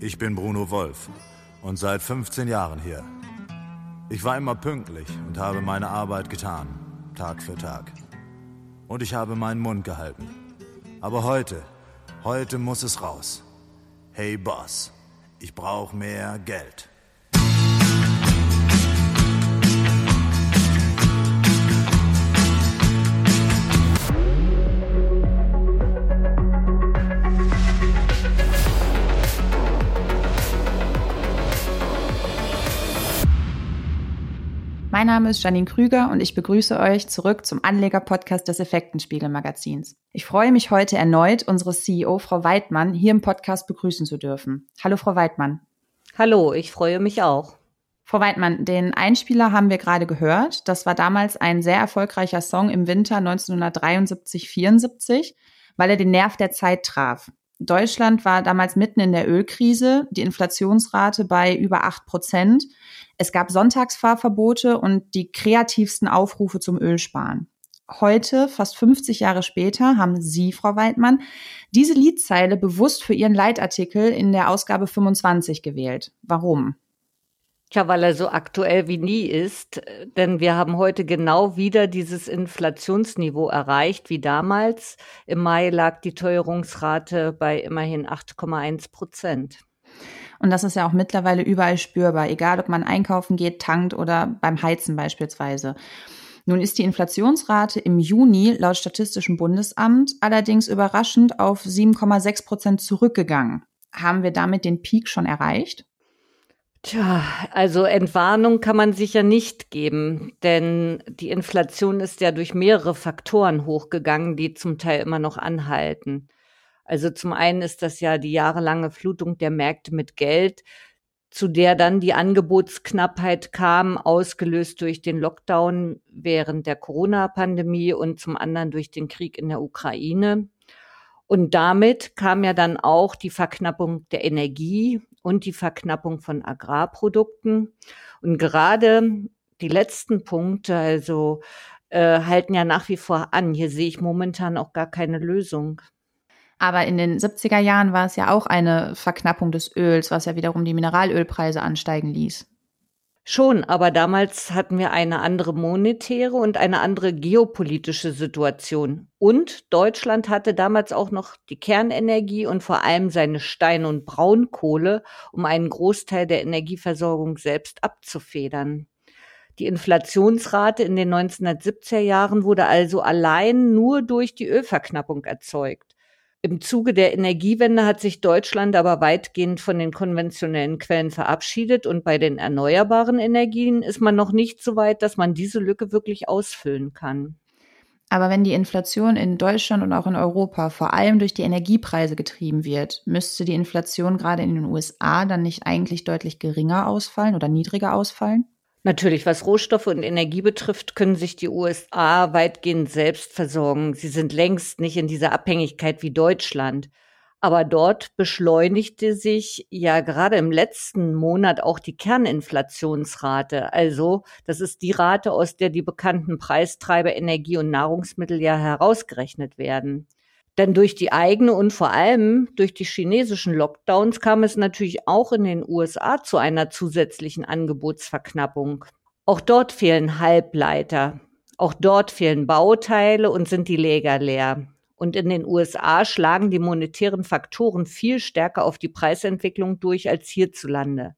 Ich bin Bruno Wolf und seit 15 Jahren hier. Ich war immer pünktlich und habe meine Arbeit getan, Tag für Tag. Und ich habe meinen Mund gehalten. Aber heute, heute muss es raus. Hey Boss, ich brauche mehr Geld. Name ist Janine Krüger und ich begrüße euch zurück zum Anleger-Podcast des Effektenspiegel-Magazins. Ich freue mich heute erneut, unsere CEO Frau Weidmann hier im Podcast begrüßen zu dürfen. Hallo, Frau Weidmann. Hallo, ich freue mich auch. Frau Weidmann, den Einspieler haben wir gerade gehört. Das war damals ein sehr erfolgreicher Song im Winter 1973-74, weil er den Nerv der Zeit traf. Deutschland war damals mitten in der Ölkrise, die Inflationsrate bei über acht Prozent. Es gab Sonntagsfahrverbote und die kreativsten Aufrufe zum Ölsparen. Heute, fast 50 Jahre später, haben Sie, Frau Weidmann, diese Liedzeile bewusst für Ihren Leitartikel in der Ausgabe 25 gewählt. Warum? Tja, weil er so aktuell wie nie ist, denn wir haben heute genau wieder dieses Inflationsniveau erreicht wie damals. Im Mai lag die Teuerungsrate bei immerhin 8,1 Prozent. Und das ist ja auch mittlerweile überall spürbar, egal ob man einkaufen geht, tankt oder beim Heizen beispielsweise. Nun ist die Inflationsrate im Juni laut Statistischem Bundesamt allerdings überraschend auf 7,6 Prozent zurückgegangen. Haben wir damit den Peak schon erreicht? Tja, also Entwarnung kann man sicher nicht geben, denn die Inflation ist ja durch mehrere Faktoren hochgegangen, die zum Teil immer noch anhalten. Also zum einen ist das ja die jahrelange Flutung der Märkte mit Geld, zu der dann die Angebotsknappheit kam, ausgelöst durch den Lockdown während der Corona-Pandemie und zum anderen durch den Krieg in der Ukraine. Und damit kam ja dann auch die Verknappung der Energie und die Verknappung von Agrarprodukten. Und gerade die letzten Punkte, also äh, halten ja nach wie vor an. Hier sehe ich momentan auch gar keine Lösung. Aber in den 70er Jahren war es ja auch eine Verknappung des Öls, was ja wiederum die Mineralölpreise ansteigen ließ. Schon, aber damals hatten wir eine andere monetäre und eine andere geopolitische Situation. Und Deutschland hatte damals auch noch die Kernenergie und vor allem seine Stein- und Braunkohle, um einen Großteil der Energieversorgung selbst abzufedern. Die Inflationsrate in den 1970er Jahren wurde also allein nur durch die Ölverknappung erzeugt. Im Zuge der Energiewende hat sich Deutschland aber weitgehend von den konventionellen Quellen verabschiedet und bei den erneuerbaren Energien ist man noch nicht so weit, dass man diese Lücke wirklich ausfüllen kann. Aber wenn die Inflation in Deutschland und auch in Europa vor allem durch die Energiepreise getrieben wird, müsste die Inflation gerade in den USA dann nicht eigentlich deutlich geringer ausfallen oder niedriger ausfallen? Natürlich, was Rohstoffe und Energie betrifft, können sich die USA weitgehend selbst versorgen. Sie sind längst nicht in dieser Abhängigkeit wie Deutschland. Aber dort beschleunigte sich ja gerade im letzten Monat auch die Kerninflationsrate. Also das ist die Rate, aus der die bekannten Preistreiber Energie und Nahrungsmittel ja herausgerechnet werden. Denn durch die eigene und vor allem durch die chinesischen Lockdowns kam es natürlich auch in den USA zu einer zusätzlichen Angebotsverknappung. Auch dort fehlen Halbleiter. Auch dort fehlen Bauteile und sind die Läger leer. Und in den USA schlagen die monetären Faktoren viel stärker auf die Preisentwicklung durch als hierzulande.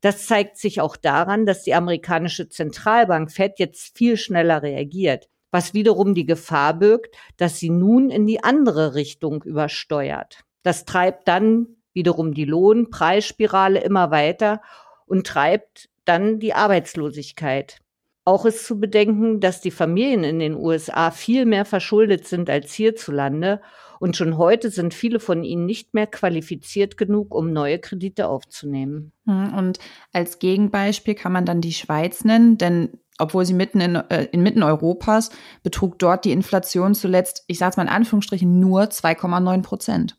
Das zeigt sich auch daran, dass die amerikanische Zentralbank Fed jetzt viel schneller reagiert was wiederum die Gefahr birgt, dass sie nun in die andere Richtung übersteuert. Das treibt dann wiederum die Lohnpreisspirale immer weiter und treibt dann die Arbeitslosigkeit. Auch ist zu bedenken, dass die Familien in den USA viel mehr verschuldet sind als hierzulande und schon heute sind viele von ihnen nicht mehr qualifiziert genug, um neue Kredite aufzunehmen. Hm, und als Gegenbeispiel kann man dann die Schweiz nennen, denn obwohl sie mitten in, äh, inmitten Europas betrug dort die Inflation zuletzt, ich sage es mal in Anführungsstrichen, nur 2,9 Prozent.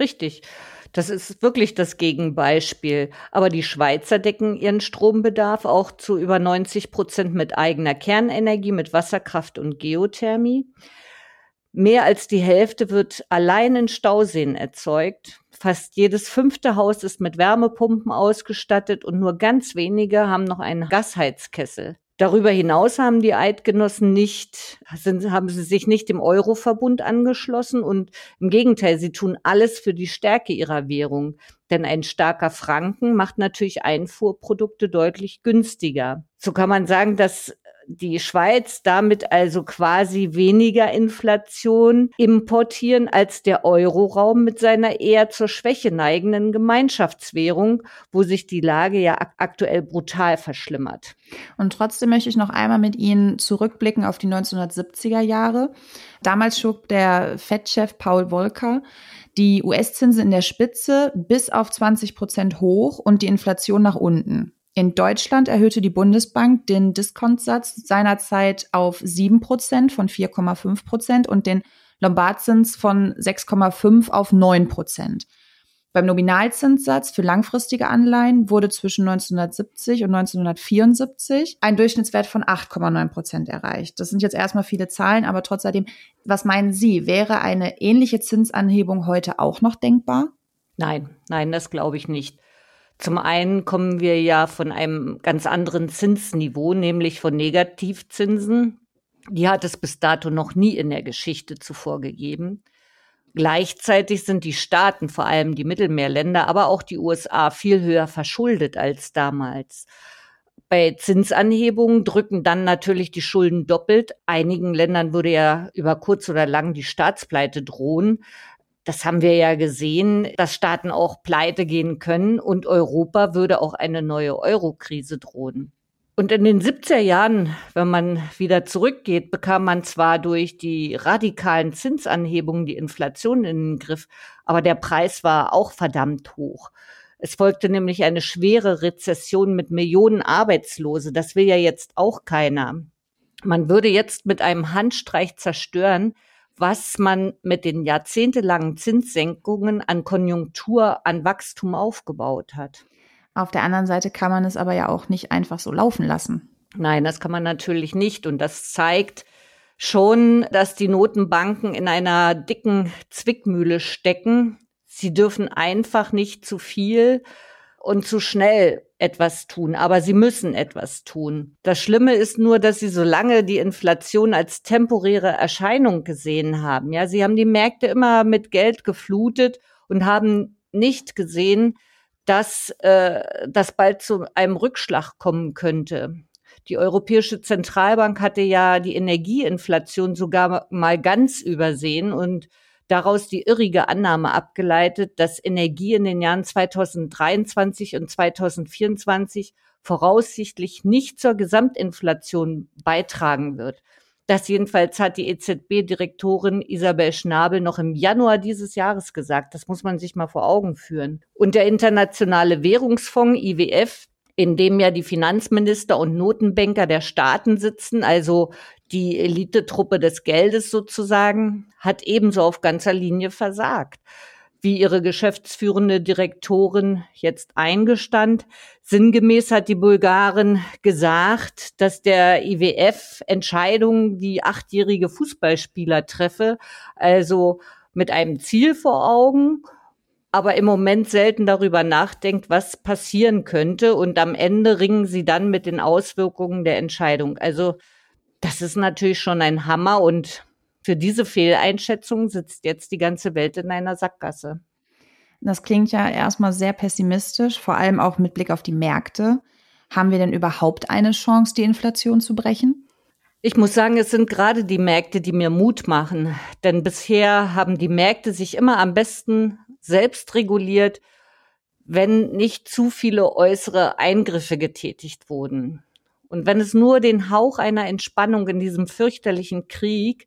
Richtig. Das ist wirklich das Gegenbeispiel. Aber die Schweizer decken ihren Strombedarf auch zu über 90 Prozent mit eigener Kernenergie, mit Wasserkraft und Geothermie. Mehr als die Hälfte wird allein in Stauseen erzeugt. Fast jedes fünfte Haus ist mit Wärmepumpen ausgestattet und nur ganz wenige haben noch einen Gasheizkessel. Darüber hinaus haben die Eidgenossen nicht, sind, haben sie sich nicht dem Euroverbund angeschlossen und im Gegenteil, sie tun alles für die Stärke ihrer Währung. Denn ein starker Franken macht natürlich Einfuhrprodukte deutlich günstiger. So kann man sagen, dass die Schweiz damit also quasi weniger Inflation importieren als der Euroraum mit seiner eher zur Schwäche neigenden Gemeinschaftswährung, wo sich die Lage ja aktuell brutal verschlimmert. Und trotzdem möchte ich noch einmal mit Ihnen zurückblicken auf die 1970er Jahre. Damals schob der Fed-Chef Paul Volcker die US-Zinsen in der Spitze bis auf 20 Prozent hoch und die Inflation nach unten. In Deutschland erhöhte die Bundesbank den Diskontsatz seinerzeit auf 7 Prozent von 4,5 Prozent und den Lombardzins von 6,5 auf 9 Prozent. Beim Nominalzinssatz für langfristige Anleihen wurde zwischen 1970 und 1974 ein Durchschnittswert von 8,9 Prozent erreicht. Das sind jetzt erstmal viele Zahlen, aber trotzdem, was meinen Sie, wäre eine ähnliche Zinsanhebung heute auch noch denkbar? Nein, nein, das glaube ich nicht. Zum einen kommen wir ja von einem ganz anderen Zinsniveau, nämlich von Negativzinsen. Die hat es bis dato noch nie in der Geschichte zuvor gegeben. Gleichzeitig sind die Staaten, vor allem die Mittelmeerländer, aber auch die USA viel höher verschuldet als damals. Bei Zinsanhebungen drücken dann natürlich die Schulden doppelt. Einigen Ländern würde ja über kurz oder lang die Staatspleite drohen. Das haben wir ja gesehen, dass Staaten auch pleite gehen können und Europa würde auch eine neue Euro-Krise drohen. Und in den 70er Jahren, wenn man wieder zurückgeht, bekam man zwar durch die radikalen Zinsanhebungen die Inflation in den Griff, aber der Preis war auch verdammt hoch. Es folgte nämlich eine schwere Rezession mit Millionen Arbeitslose. Das will ja jetzt auch keiner. Man würde jetzt mit einem Handstreich zerstören, was man mit den jahrzehntelangen Zinssenkungen an Konjunktur, an Wachstum aufgebaut hat. Auf der anderen Seite kann man es aber ja auch nicht einfach so laufen lassen. Nein, das kann man natürlich nicht. Und das zeigt schon, dass die Notenbanken in einer dicken Zwickmühle stecken. Sie dürfen einfach nicht zu viel und zu schnell etwas tun, aber sie müssen etwas tun. Das Schlimme ist nur, dass sie so lange die Inflation als temporäre Erscheinung gesehen haben. Ja, sie haben die Märkte immer mit Geld geflutet und haben nicht gesehen, dass äh, das bald zu einem Rückschlag kommen könnte. Die Europäische Zentralbank hatte ja die Energieinflation sogar mal ganz übersehen und daraus die irrige Annahme abgeleitet, dass Energie in den Jahren 2023 und 2024 voraussichtlich nicht zur Gesamtinflation beitragen wird. Das jedenfalls hat die EZB-Direktorin Isabel Schnabel noch im Januar dieses Jahres gesagt. Das muss man sich mal vor Augen führen. Und der Internationale Währungsfonds IWF in dem ja die Finanzminister und Notenbanker der Staaten sitzen, also die Elitetruppe des Geldes sozusagen, hat ebenso auf ganzer Linie versagt. Wie ihre geschäftsführende Direktorin jetzt eingestand, sinngemäß hat die Bulgarin gesagt, dass der IWF Entscheidungen wie achtjährige Fußballspieler treffe, also mit einem Ziel vor Augen aber im Moment selten darüber nachdenkt, was passieren könnte. Und am Ende ringen sie dann mit den Auswirkungen der Entscheidung. Also das ist natürlich schon ein Hammer und für diese Fehleinschätzung sitzt jetzt die ganze Welt in einer Sackgasse. Das klingt ja erstmal sehr pessimistisch, vor allem auch mit Blick auf die Märkte. Haben wir denn überhaupt eine Chance, die Inflation zu brechen? Ich muss sagen, es sind gerade die Märkte, die mir Mut machen. Denn bisher haben die Märkte sich immer am besten selbst reguliert, wenn nicht zu viele äußere Eingriffe getätigt wurden. Und wenn es nur den Hauch einer Entspannung in diesem fürchterlichen Krieg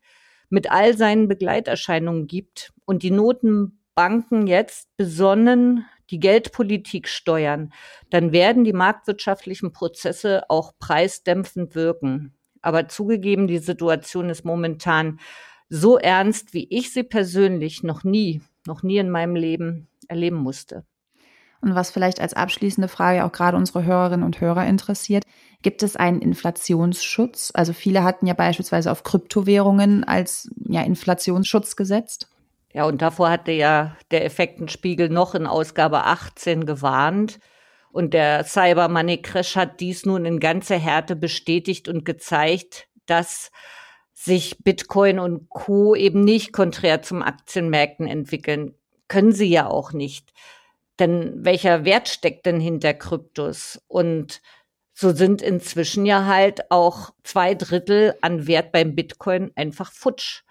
mit all seinen Begleiterscheinungen gibt und die Notenbanken jetzt besonnen die Geldpolitik steuern, dann werden die marktwirtschaftlichen Prozesse auch preisdämpfend wirken. Aber zugegeben, die Situation ist momentan so ernst, wie ich sie persönlich noch nie noch nie in meinem Leben erleben musste. Und was vielleicht als abschließende Frage auch gerade unsere Hörerinnen und Hörer interessiert, gibt es einen Inflationsschutz? Also viele hatten ja beispielsweise auf Kryptowährungen als ja, Inflationsschutz gesetzt. Ja, und davor hatte ja der Effektenspiegel noch in Ausgabe 18 gewarnt. Und der Cyber Money Crash hat dies nun in ganzer Härte bestätigt und gezeigt, dass sich Bitcoin und Co. eben nicht konträr zum Aktienmärkten entwickeln. Können sie ja auch nicht. Denn welcher Wert steckt denn hinter Kryptos? Und so sind inzwischen ja halt auch zwei Drittel an Wert beim Bitcoin einfach futsch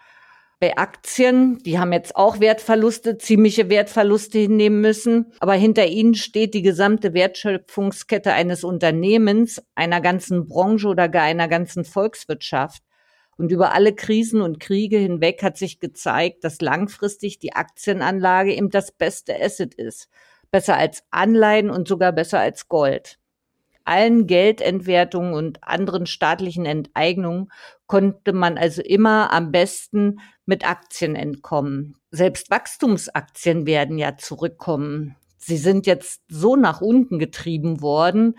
bei Aktien, die haben jetzt auch Wertverluste, ziemliche Wertverluste hinnehmen müssen. Aber hinter ihnen steht die gesamte Wertschöpfungskette eines Unternehmens, einer ganzen Branche oder gar einer ganzen Volkswirtschaft. Und über alle Krisen und Kriege hinweg hat sich gezeigt, dass langfristig die Aktienanlage eben das beste Asset ist. Besser als Anleihen und sogar besser als Gold allen Geldentwertungen und anderen staatlichen Enteignungen konnte man also immer am besten mit Aktien entkommen. Selbst Wachstumsaktien werden ja zurückkommen. Sie sind jetzt so nach unten getrieben worden,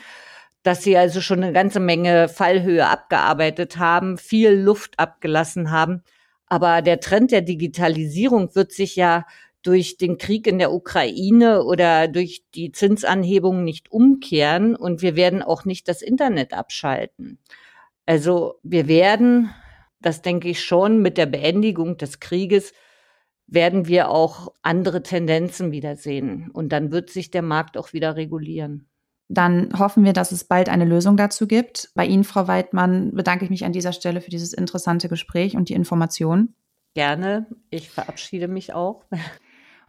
dass sie also schon eine ganze Menge Fallhöhe abgearbeitet haben, viel Luft abgelassen haben. Aber der Trend der Digitalisierung wird sich ja durch den Krieg in der Ukraine oder durch die Zinsanhebungen nicht umkehren und wir werden auch nicht das Internet abschalten. Also wir werden, das denke ich schon, mit der Beendigung des Krieges werden wir auch andere Tendenzen wiedersehen und dann wird sich der Markt auch wieder regulieren. Dann hoffen wir, dass es bald eine Lösung dazu gibt. Bei Ihnen, Frau Weidmann, bedanke ich mich an dieser Stelle für dieses interessante Gespräch und die Information. Gerne. Ich verabschiede mich auch.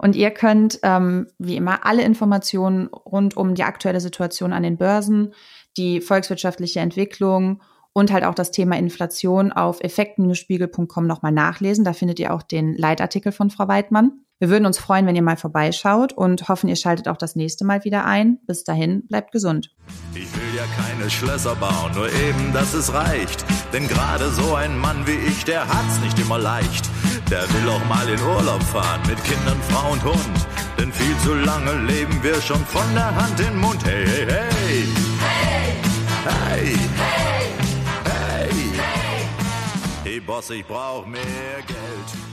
Und ihr könnt, ähm, wie immer, alle Informationen rund um die aktuelle Situation an den Börsen, die volkswirtschaftliche Entwicklung und halt auch das Thema Inflation auf effekten-spiegel.com nochmal nachlesen. Da findet ihr auch den Leitartikel von Frau Weidmann. Wir würden uns freuen, wenn ihr mal vorbeischaut und hoffen, ihr schaltet auch das nächste Mal wieder ein. Bis dahin, bleibt gesund. Ich will ja keine Schlösser bauen, nur eben, dass es reicht. Denn gerade so ein Mann wie ich, der hat's nicht immer leicht. Der will auch mal in Urlaub fahren mit Kindern, Frau und Hund. Denn viel zu lange leben wir schon von der Hand in den Mund. Hey, hey, hey. Hey. Hey. Hey. Hey, Boss, ich brauch mehr Geld.